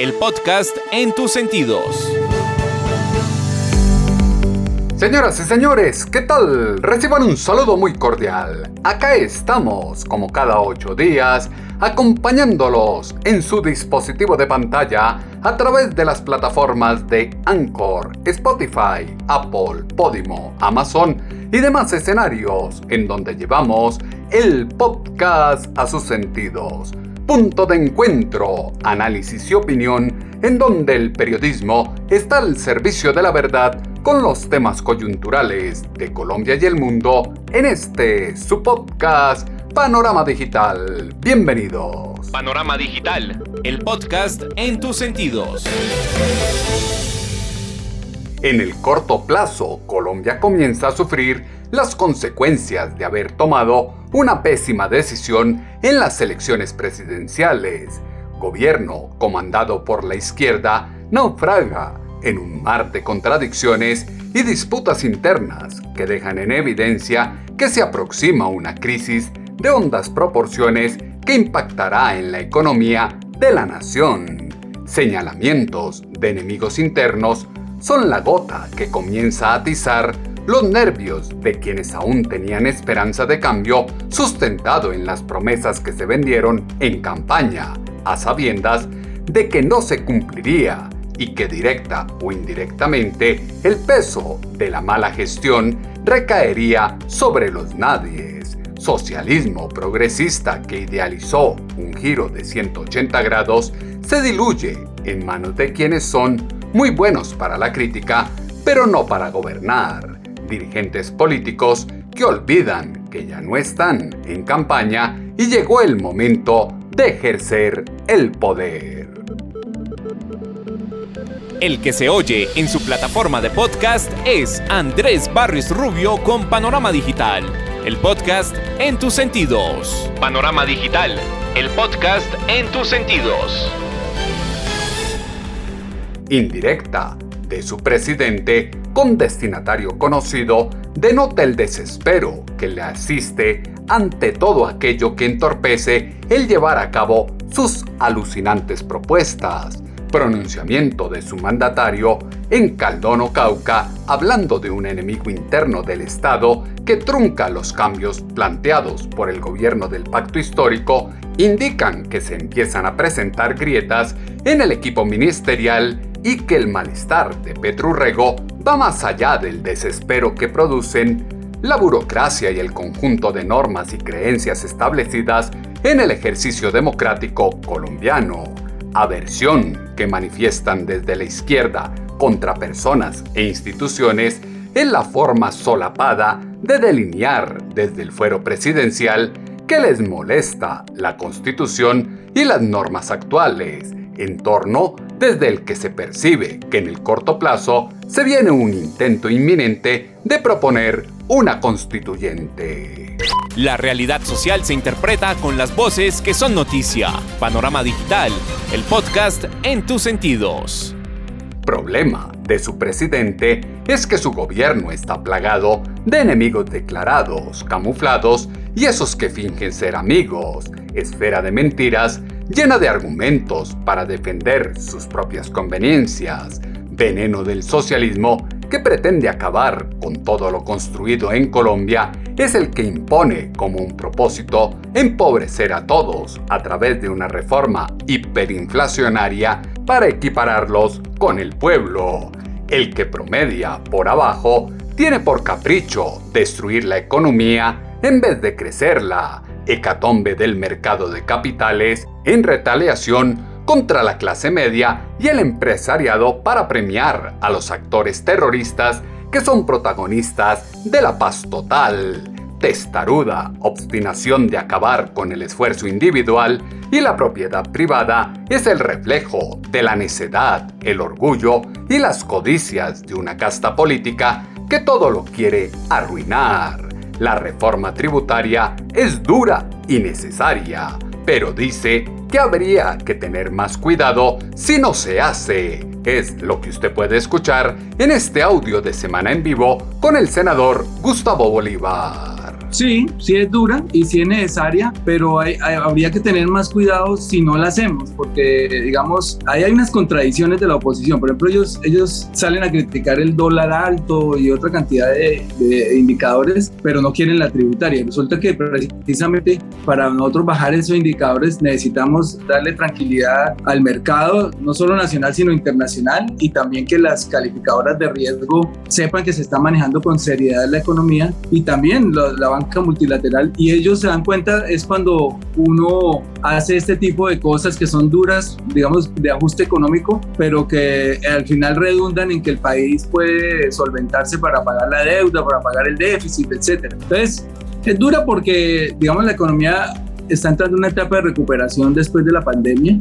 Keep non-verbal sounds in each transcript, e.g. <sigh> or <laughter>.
el podcast en tus sentidos. Señoras y señores, ¿qué tal? Reciban un saludo muy cordial. Acá estamos, como cada ocho días, acompañándolos en su dispositivo de pantalla a través de las plataformas de Anchor, Spotify, Apple, Podimo, Amazon y demás escenarios en donde llevamos el podcast a sus sentidos. Punto de encuentro, análisis y opinión en donde el periodismo está al servicio de la verdad con los temas coyunturales de Colombia y el mundo en este su podcast Panorama Digital. Bienvenidos. Panorama Digital, el podcast en tus sentidos. En el corto plazo, Colombia comienza a sufrir las consecuencias de haber tomado una pésima decisión en las elecciones presidenciales. Gobierno comandado por la izquierda naufraga en un mar de contradicciones y disputas internas que dejan en evidencia que se aproxima una crisis de hondas proporciones que impactará en la economía de la nación. Señalamientos de enemigos internos son la gota que comienza a atizar los nervios de quienes aún tenían esperanza de cambio sustentado en las promesas que se vendieron en campaña, a sabiendas de que no se cumpliría y que directa o indirectamente el peso de la mala gestión recaería sobre los nadies. Socialismo progresista que idealizó un giro de 180 grados se diluye en manos de quienes son muy buenos para la crítica, pero no para gobernar. Dirigentes políticos que olvidan que ya no están en campaña y llegó el momento de ejercer el poder. El que se oye en su plataforma de podcast es Andrés Barris Rubio con Panorama Digital, el podcast en tus sentidos. Panorama Digital, el podcast en tus sentidos. Indirecta de su presidente con destinatario conocido denota el desespero que le asiste ante todo aquello que entorpece el llevar a cabo sus alucinantes propuestas. Pronunciamiento de su mandatario en Caldono, Cauca, hablando de un enemigo interno del Estado que trunca los cambios planteados por el gobierno del pacto histórico, indican que se empiezan a presentar grietas en el equipo ministerial y que el malestar de Petrurrego va más allá del desespero que producen la burocracia y el conjunto de normas y creencias establecidas en el ejercicio democrático colombiano. Aversión que manifiestan desde la izquierda contra personas e instituciones es la forma solapada de delinear desde el fuero presidencial que les molesta la constitución y las normas actuales, entorno desde el que se percibe que en el corto plazo se viene un intento inminente de proponer una constituyente. La realidad social se interpreta con las voces que son noticia. Panorama Digital, el podcast en tus sentidos. Problema de su presidente es que su gobierno está plagado de enemigos declarados, camuflados y esos que fingen ser amigos, esfera de mentiras llena de argumentos para defender sus propias conveniencias, veneno del socialismo que pretende acabar con todo lo construido en Colombia, es el que impone como un propósito empobrecer a todos a través de una reforma hiperinflacionaria para equipararlos con el pueblo. El que promedia por abajo tiene por capricho destruir la economía en vez de crecerla, hecatombe del mercado de capitales en retaliación contra la clase media y el empresariado para premiar a los actores terroristas que son protagonistas de la paz total. testaruda obstinación de acabar con el esfuerzo individual y la propiedad privada es el reflejo de la necedad, el orgullo y las codicias de una casta política que todo lo quiere arruinar. La reforma tributaria es dura y necesaria, pero dice que habría que tener más cuidado si no se hace. Es lo que usted puede escuchar en este audio de Semana en Vivo con el senador Gustavo Bolívar. Sí, sí es dura y sí es necesaria, pero habría que tener más cuidado si no la hacemos, porque digamos, ahí hay unas contradicciones de la oposición. Por ejemplo, ellos, ellos salen a criticar el dólar alto y otra cantidad de, indicadores, pero no quieren la tributaria. Resulta que precisamente para nosotros bajar esos indicadores necesitamos darle tranquilidad al mercado, no solo nacional, sino internacional, y también que las calificadoras de riesgo sepan que se está manejando con seriedad la economía y también la multilateral y ellos se dan cuenta es cuando uno hace este tipo de cosas que son duras, digamos, de ajuste económico, pero que al final redundan en que el país puede solventarse para pagar la deuda, para pagar el déficit, etcétera. Entonces, es dura porque, digamos, la economía está entrando en una etapa de recuperación después de la pandemia,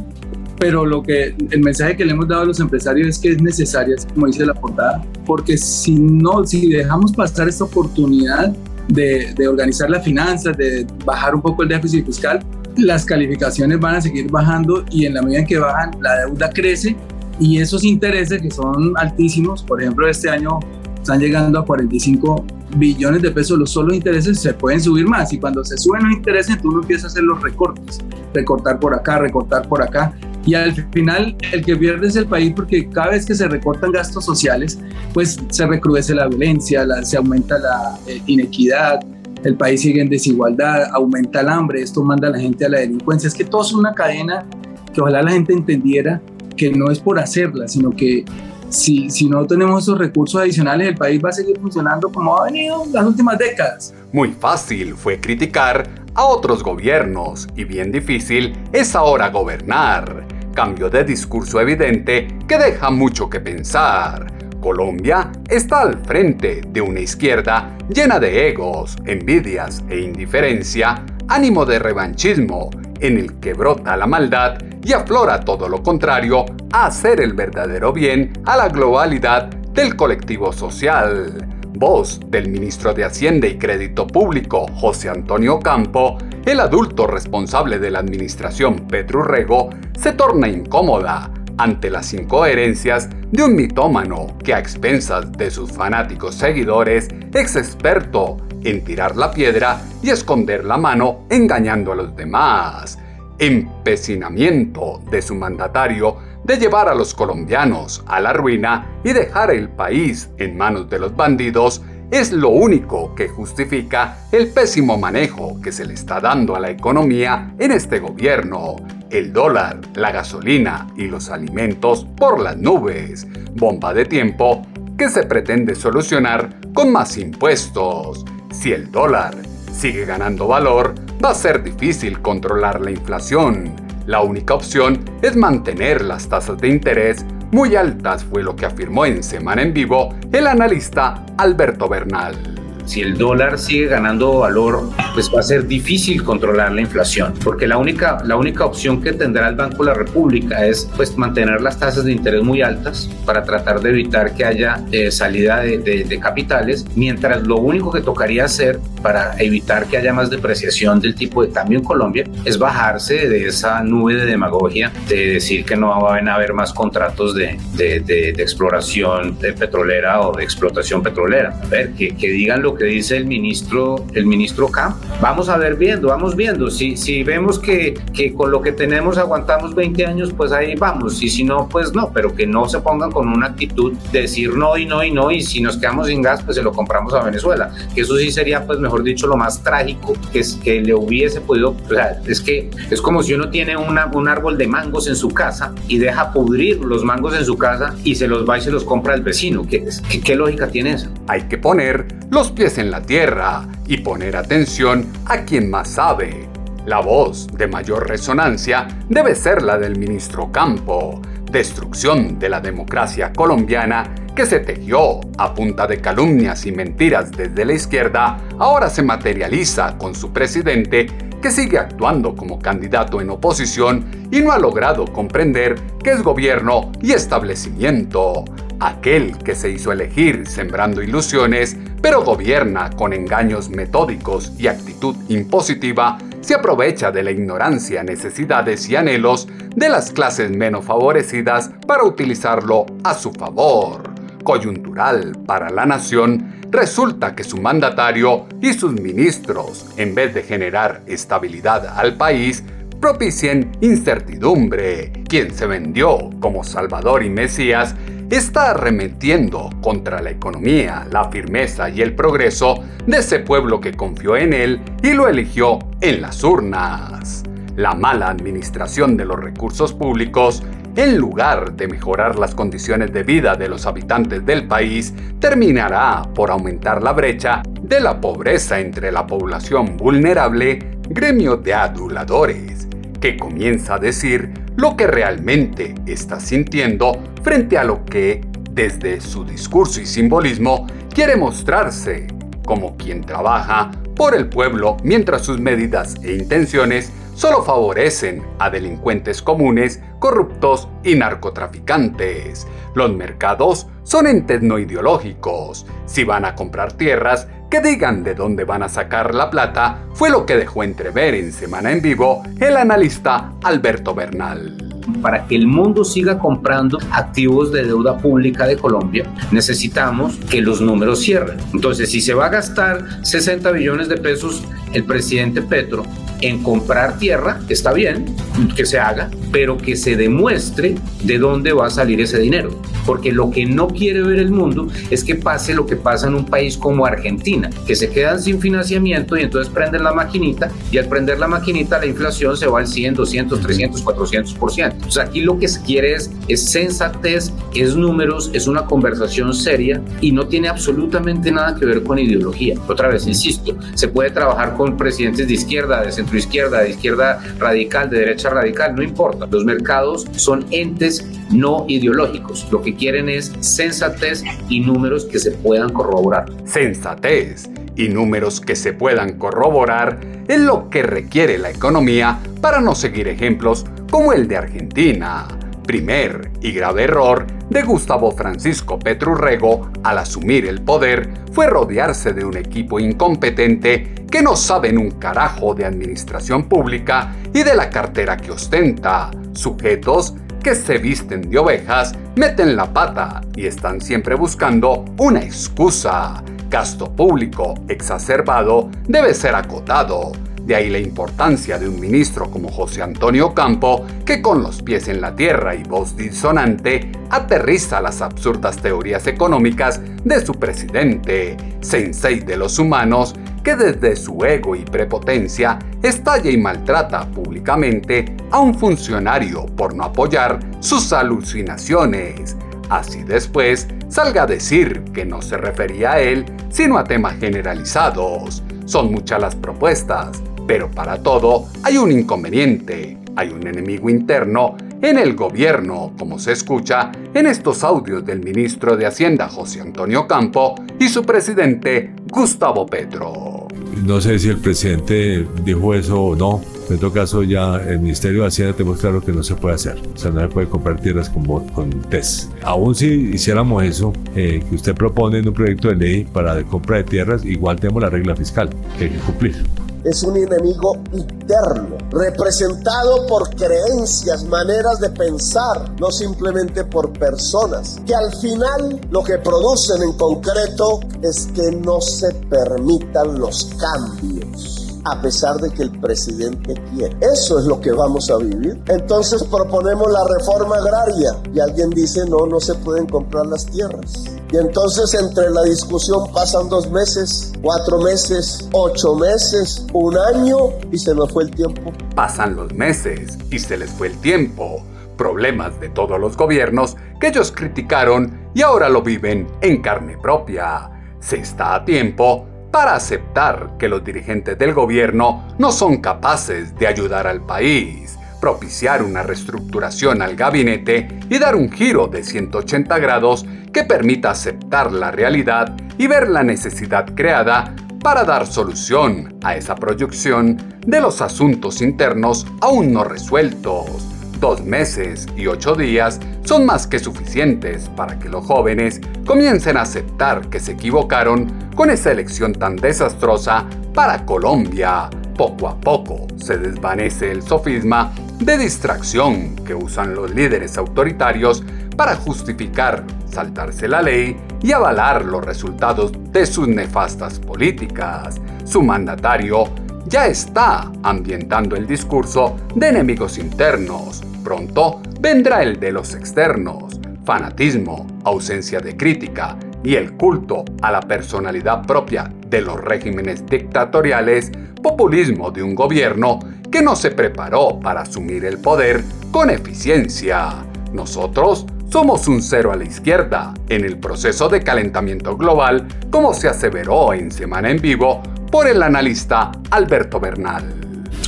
pero lo que el mensaje que le hemos dado a los empresarios es que es necesaria, como dice la portada, porque si no, si dejamos pasar esta oportunidad, de, organizar las finanzas, de bajar un poco el déficit fiscal, las calificaciones van a seguir bajando y en la medida en que bajan, la deuda crece y esos intereses que son altísimos, por ejemplo, este año están llegando a 45 billones de pesos, los solos intereses se pueden subir más y cuando se suben los intereses, tú no empiezas a hacer los recortes, recortar por acá, recortar por acá y al final el que pierde es el país porque cada vez que se recortan gastos sociales, pues se recrudece la violencia, se aumenta la eh, inequidad, el país sigue en desigualdad, aumenta el hambre, esto manda a la gente a la delincuencia. Es que todo es una cadena que ojalá la gente entendiera que no es por hacerla, sino que si, si no tenemos esos recursos adicionales, el país va a seguir funcionando como ha venido las últimas décadas. Muy fácil fue criticar a otros gobiernos y bien difícil es ahora gobernar. Cambio de discurso evidente que deja mucho que pensar. Colombia está al frente de una izquierda llena de egos, envidias e indiferencia, ánimo de revanchismo, en el que brota la maldad y aflora todo lo contrario a hacer el verdadero bien a la globalidad del colectivo social voz del ministro de Hacienda y Crédito Público, José Antonio Campo, el adulto responsable de la administración Petro Rego, se torna incómoda ante las incoherencias de un mitómano que a expensas de sus fanáticos seguidores es experto en tirar la piedra y esconder la mano engañando a los demás. Empecinamiento de su mandatario de llevar a los colombianos a la ruina y dejar el país en manos de los bandidos es lo único que justifica el pésimo manejo que se le está dando a la economía en este gobierno. El dólar, la gasolina y los alimentos por las nubes. Bomba de tiempo que se pretende solucionar con más impuestos. Si el dólar sigue ganando valor, va a ser difícil controlar la inflación la única opción es mantener las tasas de interés muy altas, fue lo que afirmó en Semana en Vivo el analista Alberto Bernal si el dólar sigue ganando valor, pues va a ser difícil controlar la inflación, porque la única, la única opción que tendrá el Banco de la República es pues mantener las tasas de interés muy altas para tratar de evitar que haya eh, salida de, de, capitales, mientras lo único que tocaría hacer para evitar que haya más depreciación del tipo de cambio en Colombia es bajarse de esa nube de demagogia de decir que no van a haber más contratos de, de, de exploración petrolera o de explotación petrolera. A ver, que, que digan lo que dice el ministro, el ministro Camp. Vamos a ver viendo, vamos viendo. Si, si vemos que, que con lo que tenemos aguantamos 20 años, pues ahí vamos. Y si no, pues no, pero que no se pongan con una actitud de decir no y no y no. Y si nos quedamos sin gas, pues se lo compramos a Venezuela. Que eso sí sería, pues mejor dicho, lo más trágico que, es, que le hubiese podido. O sea, es que es como si uno tiene una, un árbol de mangos en su casa y deja pudrir los mangos en su casa y se los va y se los compra el vecino. ¿Qué, qué, qué lógica tiene eso? Hay que poner los pies en la tierra y poner atención a quien más sabe. La voz de mayor resonancia debe ser la del ministro Campo. destrucción de la democracia colombiana que se tejió a punta de calumnias y mentiras desde la izquierda, ahora se materializa con su presidente que sigue actuando como candidato en oposición y no ha logrado comprender que es gobierno y establecimiento. Aquel que se hizo elegir sembrando ilusiones, pero gobierna con engaños metódicos y actitud impositiva, se aprovecha de la ignorancia, necesidades y anhelos de las clases menos favorecidas para utilizarlo a su favor. Coyuntural para la nación, resulta que su mandatario y sus ministros, en vez de generar estabilidad al país, propicien incertidumbre. Quien se vendió como Salvador y Mesías está arremetiendo contra la economía, la firmeza y el progreso de ese pueblo que confió en él y lo eligió en las urnas. La mala administración de los recursos públicos, en lugar de mejorar las condiciones de vida de los habitantes del país, terminará por aumentar la brecha de la pobreza entre la población vulnerable, gremio de aduladores, que comienza a decir lo que realmente está sintiendo frente a lo que, desde su discurso y simbolismo, quiere mostrarse como quien trabaja por el pueblo mientras sus medidas e intenciones solo favorecen a delincuentes comunes, corruptos y narcotraficantes. Los mercados son entes no ideológicos. Si van a comprar tierras, que digan de dónde van a sacar la plata, fue lo que dejó entrever en Semana en Vivo el analista Alberto Bernal para que el mundo siga comprando activos de deuda pública de Colombia, necesitamos que los números cierren. Entonces, si se va a gastar 60 billones de pesos el presidente Petro en comprar tierra, está bien que se haga, pero que se demuestre de dónde va a salir ese dinero. Porque lo que no quiere ver el mundo es que pase lo que pasa en un país como Argentina, que se quedan sin financiamiento y entonces prenden la maquinita y al prender la maquinita la inflación se va al 100, 200, 300, 400%. O sea, aquí lo que se quiere es, es sensatez, es números, es una conversación seria y no tiene absolutamente nada que ver con ideología. Otra vez, insisto, se puede trabajar con presidentes de izquierda, de centro izquierda, de izquierda radical, de derecha radical, no importa. Los mercados son entes no ideológicos. Lo que quieren es sensatez y números que se puedan corroborar. Sensatez y números que se puedan corroborar es lo que requiere la economía para no seguir ejemplos como el de Argentina. Primer y grave error de Gustavo Francisco Petrurrego al asumir el poder fue rodearse de un equipo incompetente que no saben un carajo de administración pública y de la cartera que ostenta, sujetos que se visten de ovejas, meten la pata y están siempre buscando una excusa. Gasto público exacerbado debe ser acotado de ahí la importancia de un ministro como José Antonio Campo, que con los pies en la tierra y voz disonante aterriza las absurdas teorías económicas de su presidente, sensei de los humanos, que desde su ego y prepotencia estalla y maltrata públicamente a un funcionario por no apoyar sus alucinaciones. Así después salga a decir que no se refería a él, sino a temas generalizados. Son muchas las propuestas, pero para todo hay un inconveniente, hay un enemigo interno en el gobierno, como se escucha en estos audios del ministro de Hacienda José Antonio Campo y su presidente Gustavo Petro. No sé si el presidente dijo eso o no. En todo caso, ya el Ministerio de Hacienda tenemos claro que no se puede hacer. O sea, no se puede comprar tierras con, con test. Aún si hiciéramos eso, eh, que usted propone en un proyecto de ley para la compra de tierras, igual tenemos la regla fiscal que hay que cumplir es un enemigo interno, representado por creencias, maneras de pensar, no simplemente por personas, que al final lo que producen en concreto es que no se permitan los cambios a pesar de que el presidente quiere. Eso es lo que vamos a vivir. Entonces proponemos la reforma agraria y alguien dice no, no se pueden comprar las tierras. Y entonces entre la discusión pasan dos meses, cuatro meses, ocho meses, un año y se nos fue el tiempo. Pasan los meses y se les fue el tiempo. Problemas de todos los gobiernos que ellos criticaron y ahora lo viven en carne propia. Se está a tiempo para aceptar que los dirigentes del gobierno no son capaces de ayudar al país, propiciar una reestructuración al gabinete y dar un giro de 180 grados que permita aceptar la realidad y ver la necesidad creada para dar solución a esa proyección de los asuntos internos aún no resueltos. Dos meses y ocho días son más que suficientes para que los jóvenes comiencen a aceptar que se equivocaron con esa elección tan desastrosa para Colombia. Poco a poco se desvanece el sofisma de distracción que usan los líderes autoritarios para justificar saltarse la ley y avalar los resultados de sus nefastas políticas. Su mandatario ya está ambientando el discurso de enemigos internos. Pronto vendrá el de los externos. Fanatismo, ausencia de crítica y el culto a la personalidad propia de los regímenes dictatoriales, populismo de un gobierno que no se preparó para asumir el poder con eficiencia. Nosotros somos un cero a la izquierda en el proceso de calentamiento global, como se aseveró en Semana en Vivo por el analista Alberto Bernal.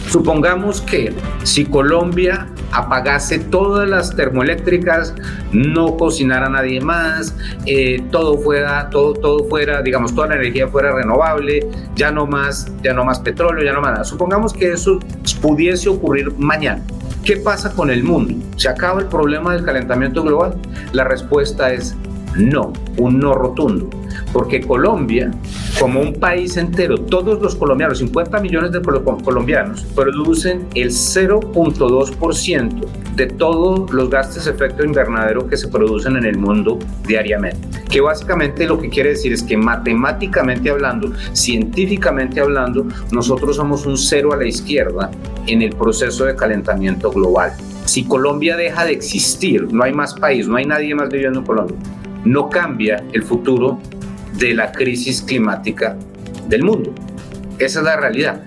Supongamos que si Colombia apagase todas las termoeléctricas, no cocinara nadie más, eh, todo fuera, todo, todo fuera, digamos, toda la energía fuera renovable, ya no más, ya no más petróleo, ya no más nada. Supongamos que eso pudiese ocurrir mañana. ¿Qué pasa con el mundo? ¿Se acaba el problema del calentamiento global? La respuesta es no, un no rotundo. Porque Colombia, como un país entero, todos los colombianos, 50 millones de colombianos, producen el 0.2% de todos los gases de efecto invernadero que se producen en el mundo diariamente. Que básicamente lo que quiere decir es que matemáticamente hablando, científicamente hablando, nosotros somos un cero a la izquierda en el proceso de calentamiento global. Si Colombia deja de existir, no hay más país, no hay nadie más viviendo en Colombia no cambia el futuro de la crisis climática del mundo. Esa es la realidad.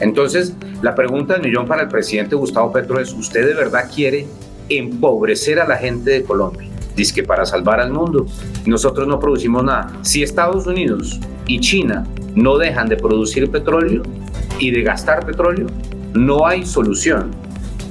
Entonces, la pregunta del millón para el presidente Gustavo Petro es, ¿usted de verdad quiere empobrecer a la gente de Colombia? Dice que para salvar al mundo, nosotros no producimos nada. Si Estados Unidos y China no dejan de producir petróleo y de gastar petróleo, no hay solución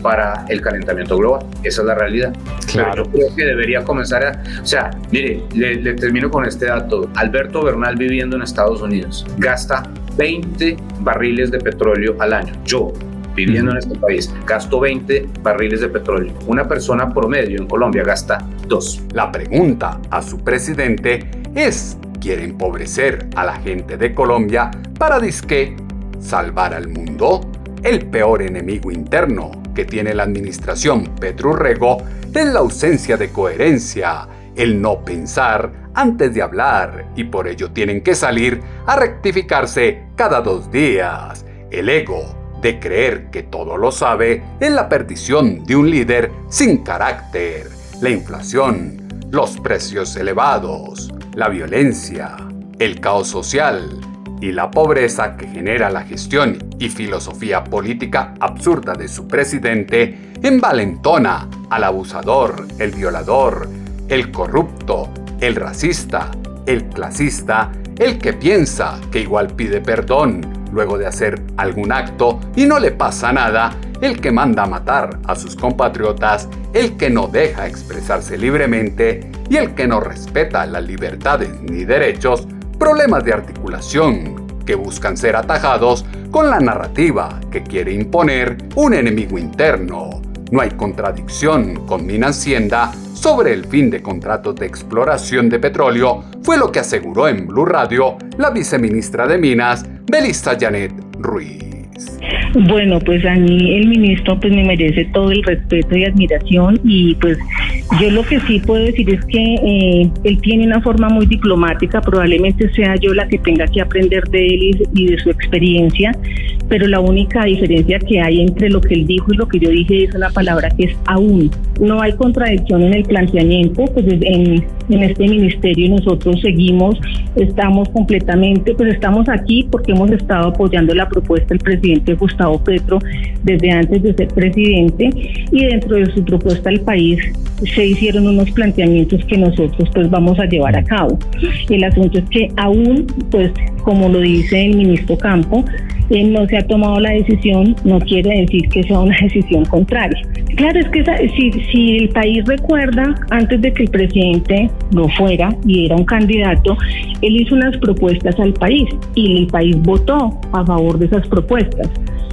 para el calentamiento global. Esa es la realidad. Claro. yo creo que debería comenzar a... O sea, mire, le, termino con este dato. Alberto Bernal viviendo en Estados Unidos gasta 20 barriles de petróleo al año. Yo, viviendo en este país, gasto 20 barriles de petróleo. Una persona promedio en Colombia gasta 2. La pregunta a su presidente es, ¿quiere empobrecer a la gente de Colombia para disque salvar al mundo? El peor enemigo interno que tiene la administración Petrurrego es la ausencia de coherencia, el no pensar antes de hablar y por ello tienen que salir a rectificarse cada dos días. El ego de creer que todo lo sabe es la perdición de un líder sin carácter. La inflación, los precios elevados, la violencia, el caos social, y la pobreza que genera la gestión y filosofía política absurda de su presidente envalentona al abusador, el violador, el corrupto, el racista, el clasista, el que piensa que igual pide perdón luego de hacer algún acto y no le pasa nada, el que manda a matar a sus compatriotas, el que no deja expresarse libremente y el que no respeta las libertades ni derechos problemas de articulación que buscan ser atajados con la narrativa que quiere imponer un enemigo interno. No hay contradicción con Mina Hacienda sobre el fin de contratos de exploración de petróleo, fue lo que aseguró en Blue Radio la viceministra de Minas, Belisa Janet Ruiz. Bueno, pues a mí el ministro pues me merece todo el respeto y admiración y pues yo lo que sí puedo decir es que eh, él tiene una forma muy diplomática, probablemente sea yo la que tenga que aprender de él y, de su experiencia, pero la única diferencia que hay entre lo que él dijo y lo que yo dije es una palabra que es aún. No hay contradicción en el planteamiento, pues en, en este ministerio nosotros seguimos, estamos completamente, pues estamos aquí porque hemos estado apoyando la propuesta del presidente Gustavo Petro desde antes de ser presidente y dentro de su propuesta al país se hicieron unos planteamientos que nosotros pues vamos a llevar a cabo. El asunto es que aún pues como lo dice el ministro Campo, no se ha tomado la decisión, no quiere decir que sea una <laughs> decisión contraria. Claro, es que si, si el país recuerda, antes de que el presidente no fuera y era un candidato, él hizo unas propuestas al país y el país votó a favor de esas propuestas.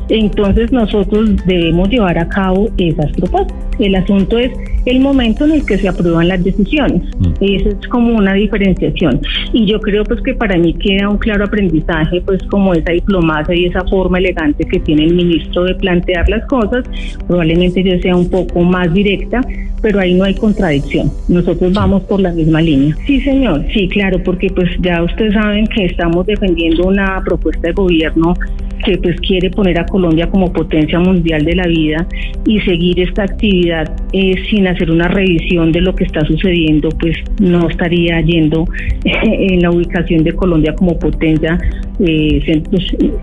Entonces nosotros debemos llevar a cabo esas propuestas. El asunto es el momento en el que se aprueban las decisiones. Mm. Eso es como una diferenciación. Y yo creo pues que para mí queda un claro aprendizaje, pues como esa diplomacia y esa forma elegante que tiene el ministro de plantear las cosas. Probablemente yo sea un poco más directa, pero ahí no hay contradicción. Nosotros vamos por la misma línea. Sí, señor, sí, claro, porque pues ya ustedes saben que estamos defendiendo una propuesta de gobierno que pues quiere poner a Colombia como potencia mundial de la vida y seguir esta actividad eh, sin hacer una revisión de lo que está sucediendo, pues no estaría yendo <laughs> en la ubicación de Colombia como potencia eh,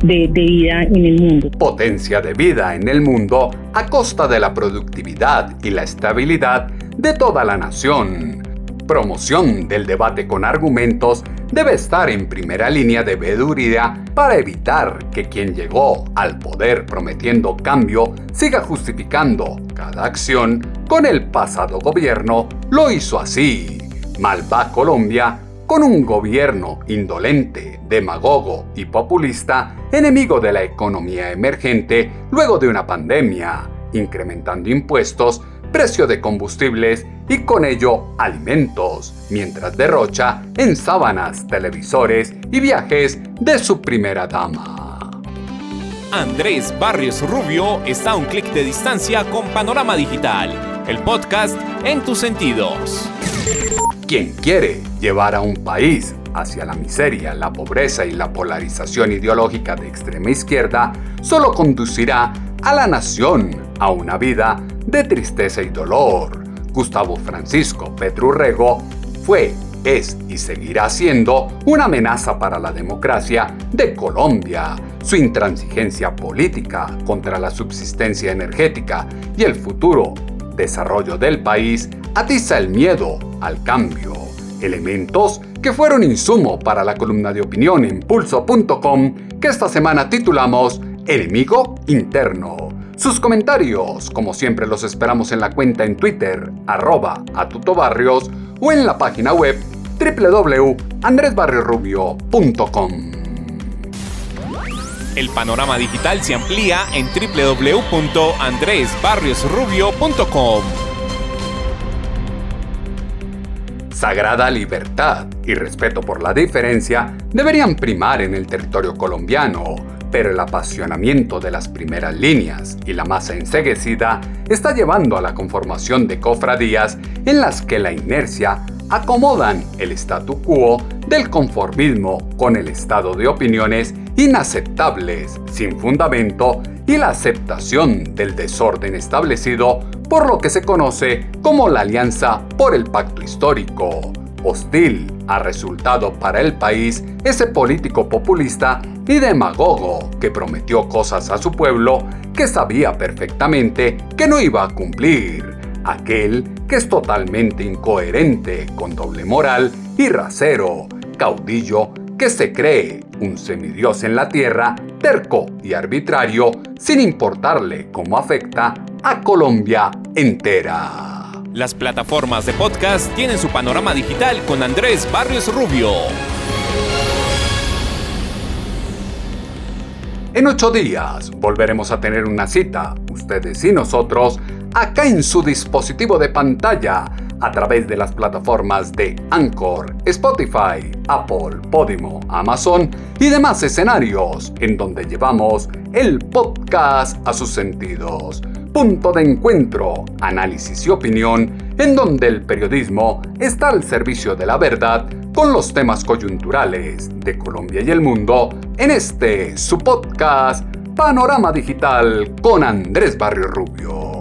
de, de vida en el mundo. Potencia de vida en el mundo a costa de la productividad y la estabilidad de toda la nación promoción del debate con argumentos debe estar en primera línea de veeduría para evitar que quien llegó al poder prometiendo cambio siga justificando cada acción con el pasado gobierno lo hizo así. Mal va Colombia con un gobierno indolente, demagogo y populista, enemigo de la economía emergente luego de una pandemia, incrementando impuestos precio de combustibles y con ello alimentos, mientras derrocha en sábanas, televisores y viajes de su primera dama. Andrés Barrios Rubio está a un clic de distancia con Panorama Digital, el podcast en tus sentidos. Quien quiere llevar a un país hacia la miseria, la pobreza y la polarización ideológica de extrema izquierda solo conducirá a la nación a una vida de tristeza y dolor. Gustavo Francisco Petrurrego fue, es y seguirá siendo una amenaza para la democracia de Colombia. Su intransigencia política contra la subsistencia energética y el futuro desarrollo del país atiza el miedo al cambio. Elementos que fueron insumo para la columna de opinión en pulso.com que esta semana titulamos Enemigo Interno. Sus comentarios, como siempre, los esperamos en la cuenta en Twitter, arroba atutobarrios, o en la página web www.andresbarriorubio.com. El panorama digital se amplía en www.andresbarriosrubio.com. Sagrada libertad y respeto por la diferencia deberían primar en el territorio colombiano pero el apasionamiento de las primeras líneas y la masa enseguecida está llevando a la conformación de cofradías en las que la inercia acomodan el statu quo del conformismo con el estado de opiniones inaceptables, sin fundamento, y la aceptación del desorden establecido por lo que se conoce como la Alianza por el Pacto Histórico. Hostil ha resultado para el país ese político populista y demagogo que prometió cosas a su pueblo que sabía perfectamente que no iba a cumplir, aquel que es totalmente incoherente, con doble moral y rasero, caudillo que se cree un semidios en la tierra, terco y arbitrario, sin importarle cómo afecta a Colombia entera. Las plataformas de podcast tienen su panorama digital con Andrés Barrios Rubio. En ocho días volveremos a tener una cita, ustedes y nosotros, acá en su dispositivo de pantalla, a través de las plataformas de Anchor, Spotify, Apple, Podimo, Amazon y demás escenarios, en donde llevamos el podcast a sus sentidos. Punto de encuentro, análisis y opinión, en donde el periodismo está al servicio de la verdad con los temas coyunturales de Colombia y el mundo en este su podcast Panorama Digital con Andrés Barrio Rubio.